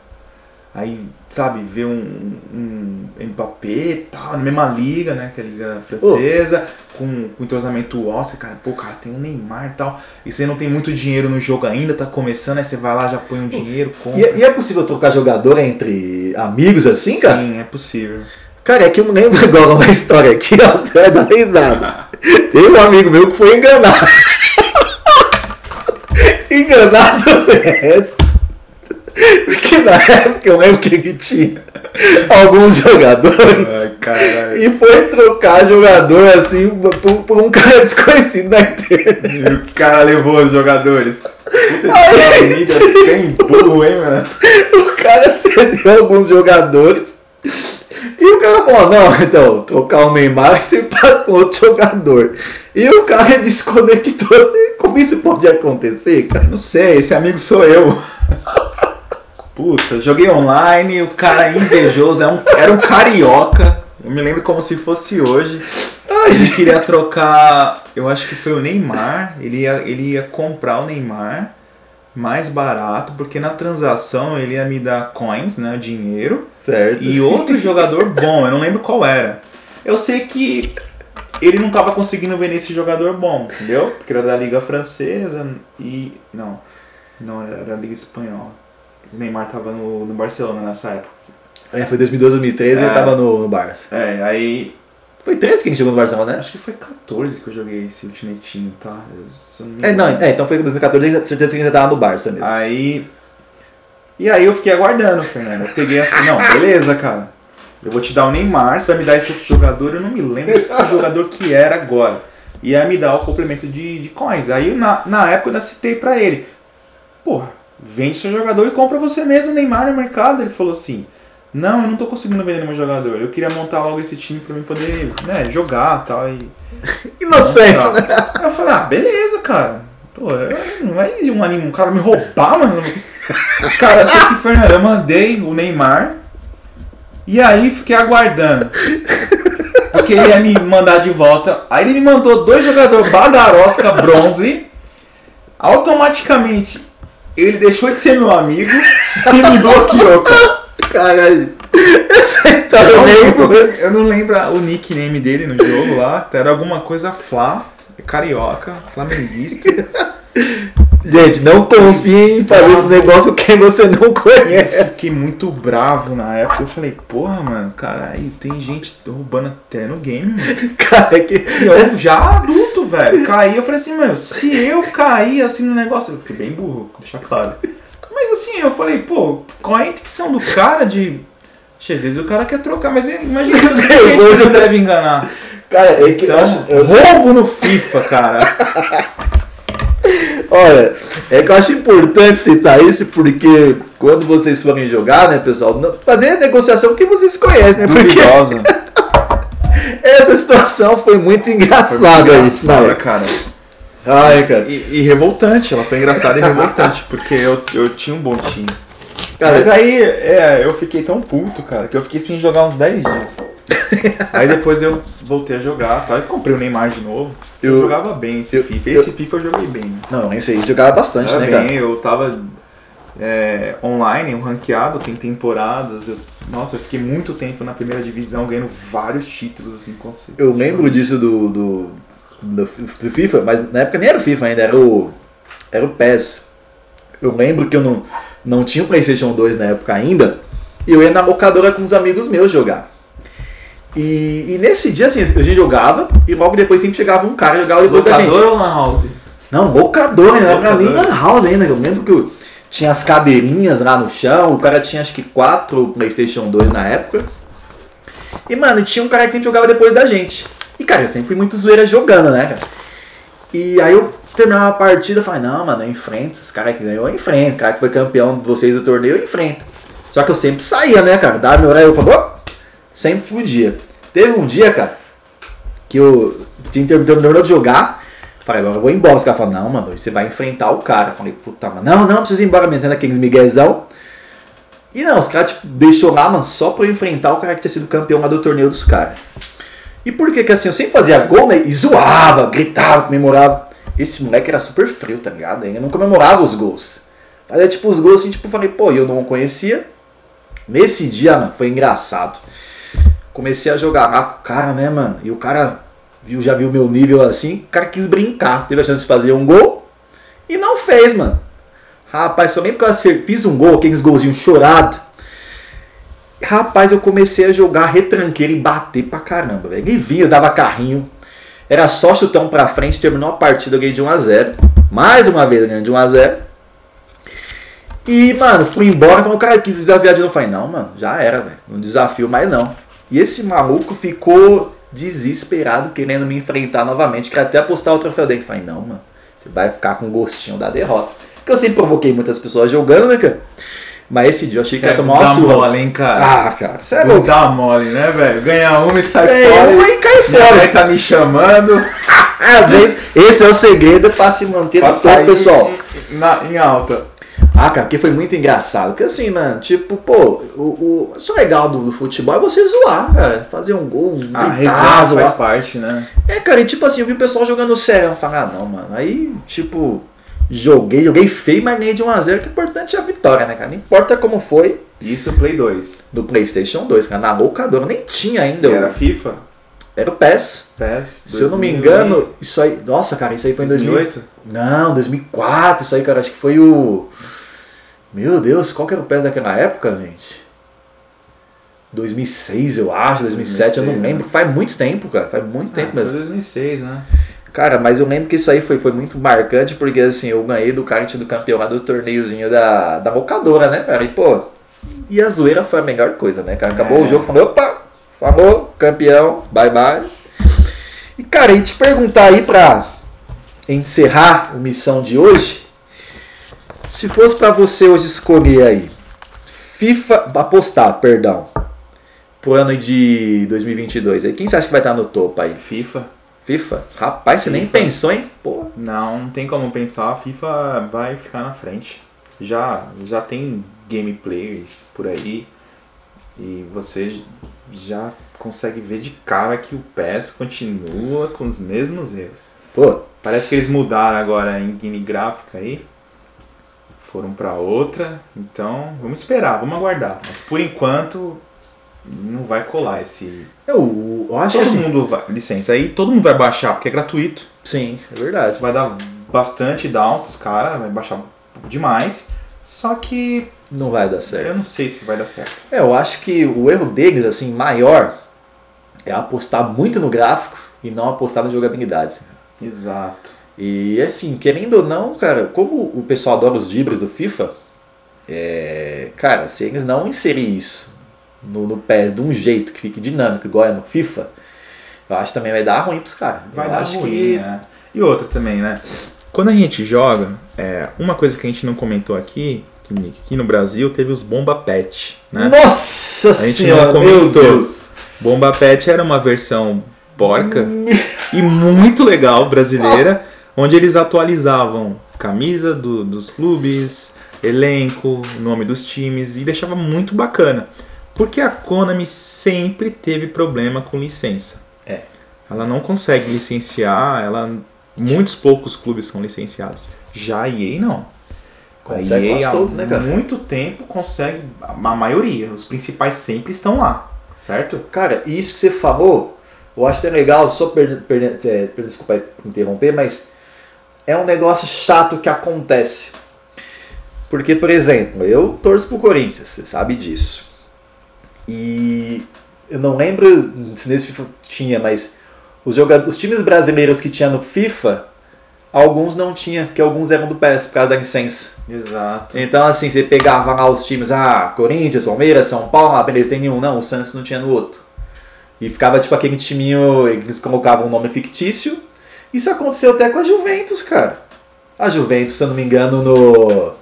aí, sabe, vê um, um Mbappé e tal, na mesma liga, né, que é a liga francesa, com, com entrosamento ósseo, cara, pô, cara, tem um Neymar e tal, e você não tem muito dinheiro no jogo ainda, tá começando, aí você vai lá, já põe um dinheiro, compra. E, é- e é possível trocar jogador entre amigos assim, cara? Sim, é possível. Cara, é que eu me lembro [laughs] agora uma história aqui, ó, [laughs] você vai dar risada. Tem um amigo meu que foi enganado. enganado essa. Porque na época eu lembro que ele tinha alguns jogadores. Ai. E foi trocar jogador assim por, por um cara desconhecido na internet. E o cara levou os jogadores. Puta, esse amigo é bem burro, hein, mano? O cara cedeu alguns jogadores. E o cara falou, não, [laughs] então, trocar o Neymar [laughs] você passa com outro jogador. E o cara [laughs] desconectou. Como isso pode acontecer, cara? Não sei, esse amigo sou eu. Puta, joguei online, o cara invejoso, era um, era um carioca. Eu me lembro como se fosse hoje. Ele queria trocar, eu acho que foi o Neymar. Ele ia, ele ia comprar o Neymar mais barato, porque na transação ele ia me dar coins, né? Dinheiro. Certo. E outro jogador [laughs] bom, eu não lembro qual era. Eu sei que ele não tava conseguindo vender esse jogador bom, entendeu? Porque era da Liga Francesa e. Não, não, era da Liga Espanhola. O Neymar tava no, no Barcelona nessa época. É, foi 2012, 2013 ele É. tava no, no Barça. É, aí. Foi 13 que a gente jogou no Barcelona, né? Acho que foi 14 que eu joguei esse ultimatinho, tá? Não É, não, é, então foi em 2014, tenho certeza que a gente já tava no Barça mesmo. Aí. E aí eu fiquei aguardando, Fernando. Eu peguei assim, não, beleza, cara. Eu vou te dar o Neymar, você vai me dar esse outro jogador, eu não me lembro esse jogador que era agora. E aí me dá o complemento de, de coins. Aí na, na época eu ainda citei pra ele. Porra, vende seu jogador e compra você mesmo o Neymar no mercado. Ele falou assim. Não, eu não tô conseguindo vender meu jogador. Eu queria montar logo esse time pra mim poder, né, jogar e tal. E, [laughs] Inocente, Tá. né? Aí eu falei, ah, beleza, cara. Pô, não é um, anime, um cara me roubar, mano. [laughs] Cara, eu sei que, Fernando, eu mandei o Neymar e aí fiquei aguardando. Porque ele ia me mandar de volta. Aí ele me mandou dois jogadores Badarosca bronze. Automaticamente ele deixou de ser meu amigo e me bloqueou, cara. Caralho. Essa história Eu eu não, lembro. eu não lembro o nickname dele no jogo lá. Era alguma coisa Flá, carioca, flamenguista. Gente, não confie em fazer esse negócio quem você não conhece. Fiquei muito bravo na época. Eu falei, porra, mano, caralho, tem gente roubando até no game, mano. [laughs] Cara, que. Eu já adulto, velho, caí. Eu falei assim, mano, se eu cair assim no negócio. Eu fui bem burro, deixar claro. Mas assim, eu falei, pô, qual é a intenção do cara de. Às vezes o cara quer trocar, mas imagina [laughs] que gente que não deve enganar. Cara, é que eu Então, acho. eu- roubo no FIFA, cara. [laughs] Olha, é que eu acho importante citar isso porque quando vocês forem jogar, né, pessoal, fazer a negociação que vocês conhecem, né? Porque Duvidosa. [laughs] essa situação foi muito Foi engraçada aí, engraçada, né? cara. Ai, cara. E, e revoltante, ela foi engraçada e revoltante, porque eu, eu tinha um bom time. Cara, Mas aí, é, eu fiquei tão puto, cara, que eu fiquei sem jogar uns 10 dias. [laughs] aí depois eu voltei a jogar, tá? E comprei o Neymar de novo. Eu, Eu- jogava bem esse eu- FIFA. eu- Esse FIFA eu joguei bem. Não, nem sei, jogava bastante, né, cara? bem, eu tava é, online, um ranqueado, tem temporadas. Eu, nossa, eu fiquei muito tempo na primeira divisão, ganhando vários títulos, assim, consecutivos. Eu lembro disso do, do, do, do FIFA, mas na época nem era o FIFA ainda, era o, era o PES. Eu lembro que eu não, não tinha o PlayStation 2 na época ainda, e eu ia na locadora com os amigos meus jogar. E, e nesse dia, assim, a gente jogava, e logo depois sempre chegava um cara e jogava depois da gente. Locador ou Lan House? Não, locador, né? Não era nem lan house ainda. Eu lembro que eu tinha as cadeirinhas lá no chão, o cara tinha acho que quatro PlayStation 2 na época. E, mano, tinha um cara que sempre jogava depois da gente. E, cara, eu sempre fui muito zoeira jogando, né, cara? E aí eu terminava a partida falei, não, mano, eu enfrento. Esse cara que ganhou, eu enfrento. O cara que foi campeão de vocês do torneio, eu enfrento. Só que eu sempre saía, né, cara? Dava meu horário, eu falava, "Ô!" sempre fugia. Teve um dia, cara, que eu tinha terminado de jogar. Falei, agora eu vou embora. Os caras falaram, não, mano, você vai enfrentar o cara. Falei, puta, mano, não, não, preciso ir embora, metendo aqueles miguezão. E não, os caras, tipo, deixou lá, mano, só pra eu enfrentar o cara que tinha sido campeão lá do torneio dos caras. E por que que assim, eu sempre fazia gol, né, e zoava, gritava, comemorava. Esse moleque era super frio, tá ligado? Ele não comemorava os gols. Fazia, tipo, os gols assim, tipo, eu falei, pô, eu não conhecia. Nesse dia, mano, foi engraçado. Comecei a jogar lá com o cara, né, mano? E o cara viu, já viu meu nível assim, o cara quis brincar. Teve a chance de fazer um gol e não fez, mano. Rapaz, só lembro que eu fiz um gol, aqueles golzinhos chorados. Rapaz, eu comecei a jogar retranqueiro e bater pra caramba, velho. Ele vinha, dava carrinho. Era só chutão pra frente, terminou a partida, eu ganhei de 1x0. Mais uma vez ganhei de 1x0. E, mano, fui embora, falou, cara quis desafiar de novo. Eu falei, não, mano, já era, velho. Não desafio mais não. E esse maluco ficou desesperado, querendo me enfrentar novamente. Quer até apostar o troféu dele. Eu falei, não, mano, você vai ficar com gostinho da derrota. Porque eu sempre provoquei muitas pessoas jogando, né, cara? Mas esse dia eu achei que ia tomar uma dá surra. mole, hein, cara? Ah, cara, você é Não louco. dá mole, né, velho? Ganha uma e sai É, fora. uma e cai fora. mãe tá me chamando. [laughs] Ah, esse- é o segredo pra se manter pra no topo, pessoal. Em, na- em alta. Ah, cara, porque foi muito engraçado. Porque assim, mano, tipo, pô, o, o, isso legal do, do futebol é você zoar, cara. Fazer um gol, A gritar, resenha zoar. faz parte, né? É, cara, e tipo assim, eu vi o pessoal jogando sério. Eu falei, ah, não, mano. Aí, tipo, joguei, joguei feio, mas ganhei de 1x0. Que importante é a vitória, né, cara? Não importa como foi Isso, Play 2. do PlayStation 2, cara. Na locadora nem tinha ainda. Era FIFA? Era o PES. PES? Se eu não me 2000 engano, isso aí. Nossa, cara, isso aí foi em 2000. 2008? Não, 2004, isso aí, cara, acho que foi o. Meu Deus, qual que era o PES daquela época, gente? 2006, eu acho, 2007, eu não 2006, lembro. Faz muito tempo, cara, faz muito tempo Ah, foi mesmo. 2006, né? Cara, mas eu lembro que isso aí foi, foi muito marcante, porque assim, eu ganhei do tinha do campeão lá do torneiozinho da, da locadora, né, cara? E pô, e a zoeira foi a melhor coisa, né, cara? Acabou É. o jogo, falou, opa, falou, campeão, bye bye. E cara, e te perguntar aí pra encerrar a missão de hoje, se fosse pra você hoje escolher aí, FIFA, apostar, perdão, pro ano de 2022, aí, quem você acha que vai estar no topo aí? FIFA? FIFA? Rapaz, você nem FIFA. pensou, hein? Pô, Não, não tem como pensar. A FIFA vai ficar na frente. Já, já tem gameplays por aí. E você já consegue ver de cara que o PES continua com os mesmos erros. pô. Parece que eles mudaram agora a engine gráfica aí. Foram pra outra. Então, vamos esperar, vamos aguardar. Mas por enquanto, não vai colar esse. Eu, eu acho Todo assim. mundo vai. Licença, aí todo mundo vai baixar, porque é gratuito. Sim, é Isso verdade. vai dar bastante down pros caras, vai baixar demais. Só que Não vai dar eu certo. não sei se vai dar certo. É, eu acho que o erro deles, assim, maior é apostar muito no gráfico e não apostar na jogabilidade. assim. Exato. E assim, querendo ou não, cara, como o pessoal adora os dibres do FIFA, é, cara, se eles não inserirem isso no, no PES de um jeito que fique dinâmico, igual é no FIFA, eu acho que também vai dar ruim pros caras. Vai eu dar ruim, que né? E outra também, né? Quando a gente joga, é, uma coisa que a gente não comentou aqui, que aqui no Brasil teve os Bomba Pet, né? Nossa A gente senhora, não meu comentou. Deus! Bomba Pet era uma versão porca [laughs] e muito legal brasileira, onde eles atualizavam camisa do- dos clubes, elenco, nome dos times e deixava muito bacana. Porque a Konami sempre teve problema com licença. É. Ela não consegue licenciar, ela muitos poucos clubes são licenciados. Já a EA não. Consegue a EA, todos, né, cara? muito tempo consegue, a maioria, os principais sempre estão lá, certo? Cara, e isso que você falou, eu acho até legal, só per, per, é, per- desculpa interromper, mas é um negócio chato que acontece. Porque, por exemplo, eu torço pro Corinthians, você sabe disso. E eu não lembro se nesse FIFA tinha, mas os, jogadores, os times brasileiros que tinha no FIFA, alguns não tinha, porque alguns eram do PES por causa da licença. Exato. Então, assim, você pegava lá os times, ah, Corinthians, Palmeiras, São Paulo, ah, beleza, tem nenhum. Não, o Santos não tinha no outro. E ficava tipo aquele timinho, eles colocavam um nome fictício. Isso aconteceu até com a Juventus, cara. A Juventus, se eu não me engano, no.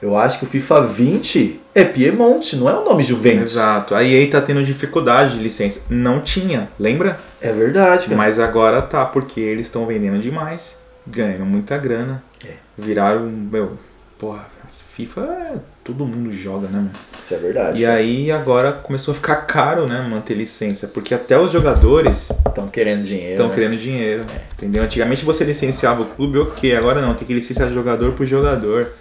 Eu acho que o FIFA 20 é Piemonte, não é o nome Juventus. Exato. A EA tá tendo dificuldade de licença. Não tinha, lembra? É verdade, cara. Mas agora tá, porque eles estão vendendo demais, ganhando muita grana. É. Viraram, meu, porra, FIFA é, todo mundo joga, né, mano? Isso é verdade. E aí agora começou a ficar caro, né, manter licença, porque até os jogadores Estão querendo dinheiro. estão né? querendo dinheiro, entendeu? Antigamente você licenciava o clube, ok, agora não, tem que licenciar jogador por jogador.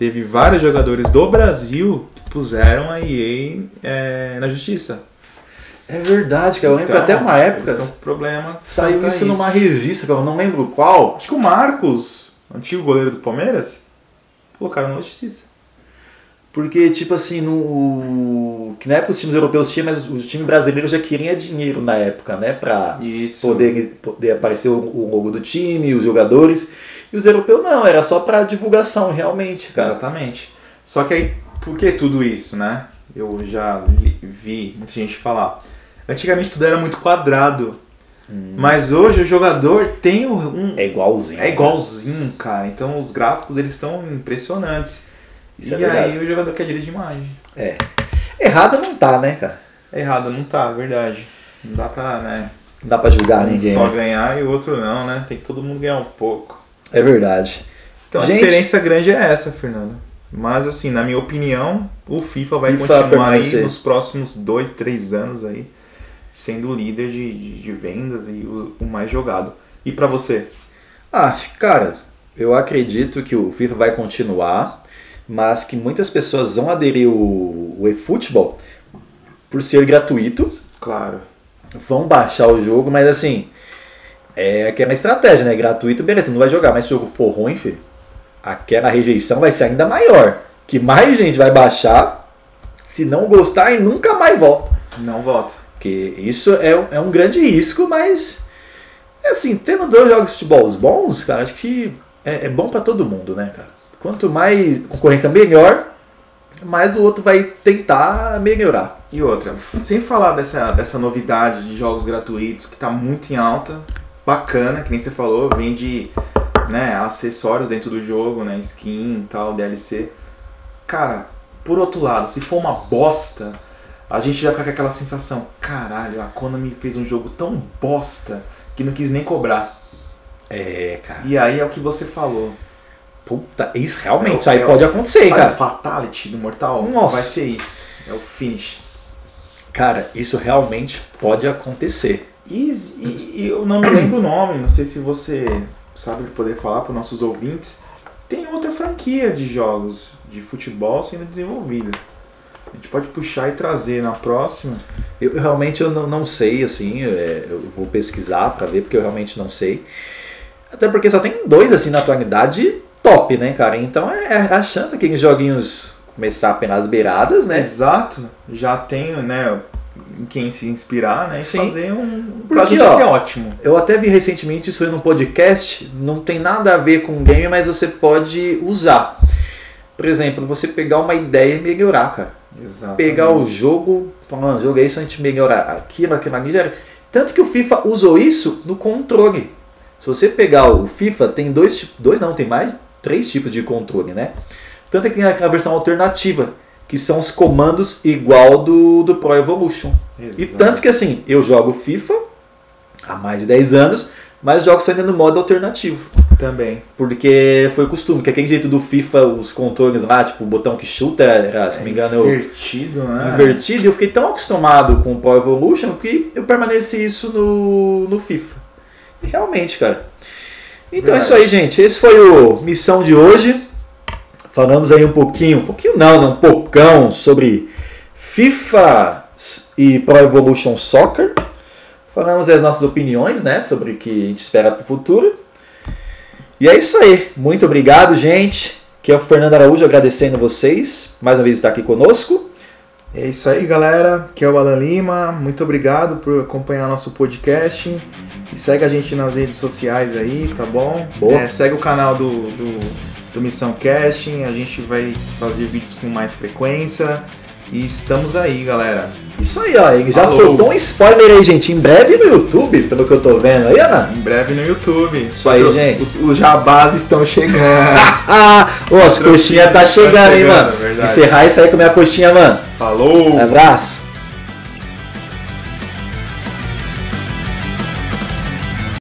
Teve vários jogadores do Brasil que puseram a EA é, na justiça. É verdade, cara. Eu lembro Então, até uma época. com problema. Saiu a isso numa revista. Eu não lembro qual. Acho que o Marcos, antigo goleiro do Palmeiras, colocaram na justiça. Porque, tipo assim, no. Que na época os times europeus tinham, mas os times brasileiros já queriam dinheiro na época, né? Pra Isso. poder, poder aparecer o, o logo do time, os jogadores. E os europeus não, era só pra divulgação, realmente, cara. Exatamente. Só que aí, por que tudo isso, né? Eu já li- vi muita gente falar. Antigamente tudo era muito quadrado. Mas hoje o jogador tem um. É igualzinho. É igualzinho, cara. Então os gráficos eles estão impressionantes. Isso e é verdade. aí o jogador quer direito de imagem. É. Errado não tá, né, cara? Errado, não tá, verdade. Não dá pra, né? Não dá pra julgar um ninguém. só né? ganhar e o outro não, né? Tem que todo mundo ganhar um pouco. É verdade. Então Gente- a diferença grande é essa, Fernando. Mas assim, na minha opinião, o FIFA vai FIFA continuar aí nos próximos dois, três anos aí, sendo o líder de, de, de vendas e o, o mais jogado. E pra você? Ah, cara, eu acredito que o FIFA vai continuar, mas que muitas pessoas vão aderir o, o eFootball por ser gratuito, Claro. vão baixar o jogo, mas assim, é aquela estratégia, né? Gratuito, beleza, tu não vai jogar, mas se o jogo for ruim, filho, aquela rejeição vai ser ainda maior. Que mais gente vai baixar, se não gostar e nunca mais volta. Não volta. Porque isso é, um- é um grande risco, mas é assim, tendo dois jogos de futebol bons, cara, acho que é, é bom pra todo mundo, né, cara? Quanto mais concorrência melhor, mais o outro vai tentar melhorar. E outra, sem falar dessa, dessa novidade de jogos gratuitos que tá muito em alta, bacana, que nem você falou, vende né, acessórios dentro do jogo, né, skin e tal, DLC. Cara, por outro lado, se for uma bosta, a gente vai ficar com aquela sensação, caralho, a Konami fez um jogo tão bosta que não quis nem cobrar. É, cara. E aí é o que você falou. Puta, isso realmente, É isso aí é pode acontecer, o cara. Fatality do Mortal? Nossa. Vai ser isso. É o finish. Cara, isso realmente pode acontecer. E, e- e eu não me lembro o nome, não sei se você sabe poder falar para os nossos ouvintes. Tem outra franquia de jogos de futebol sendo desenvolvida. A gente pode puxar e trazer na próxima. Eu, eu realmente eu não, não sei, assim, é, eu vou pesquisar pra ver, porque eu realmente não sei. Até porque só tem dois, assim, na atualidade top, né, cara? Então é, é a chance daqueles joguinhos começar pelas beiradas, né? Exato. Já tenho, né, em quem se inspirar, né? E Sim. fazer um. Porque, Pra gente ó, ótimo. Eu até vi recentemente isso aí num podcast, não tem nada a ver com game, mas você pode usar. Por exemplo, você pegar uma ideia e melhorar, cara. Exato. Pegar o jogo, falando, jogo é isso, a gente melhorar aquilo, aquilo era. Tanto que o FIFA usou isso no controle. Se você pegar o FIFA, tem dois tipos, dois não, tem mais, três tipos de controle, né? Tanto que tem aquela versão alternativa, que são os comandos igual do, do Pro Evolution. E Exato. tanto que assim, eu jogo FIFA há mais de 10 anos, mas jogo só ainda no modo alternativo. Também. Porque foi o costume, que aquele jeito do FIFA, os controles lá, tipo, o botão que chuta, era, se não me engano, eu Invertido, né? invertido, e eu fiquei tão acostumado com o Pro Evolution que eu permaneci isso no, no FIFA. E realmente, cara. Então é isso aí, gente. Esse foi o Missão de hoje. Falamos aí um pouquinho, um pouquinho não, não, um pocão sobre FIFA e Pro Evolution Soccer. Falamos aí as nossas opiniões, né, sobre o que a gente espera para o futuro. E é isso aí. Muito obrigado, gente. Que é o Fernando Araújo agradecendo vocês mais uma vez estar aqui conosco. É isso aí, galera. Que é o Alan Lima. Muito obrigado por acompanhar nosso podcast. E segue a gente nas redes sociais aí, tá bom? Boa. É, segue o canal do, do, do Missão Casting. A gente vai fazer vídeos com mais frequência. E estamos aí, galera. Isso aí, ó. Ele já Falou. soltou um spoiler aí, gente. Em breve no YouTube, pelo que eu tô vendo aí, Ana. Em breve no YouTube. Isso aí, gente. Os, os jabás estão chegando. [laughs] Ah, ô, as coxinhas tá tá chegando, hein, chegando, mano. verdade. Encerrar isso aí com a minha coxinha, mano. Falou! Um abraço.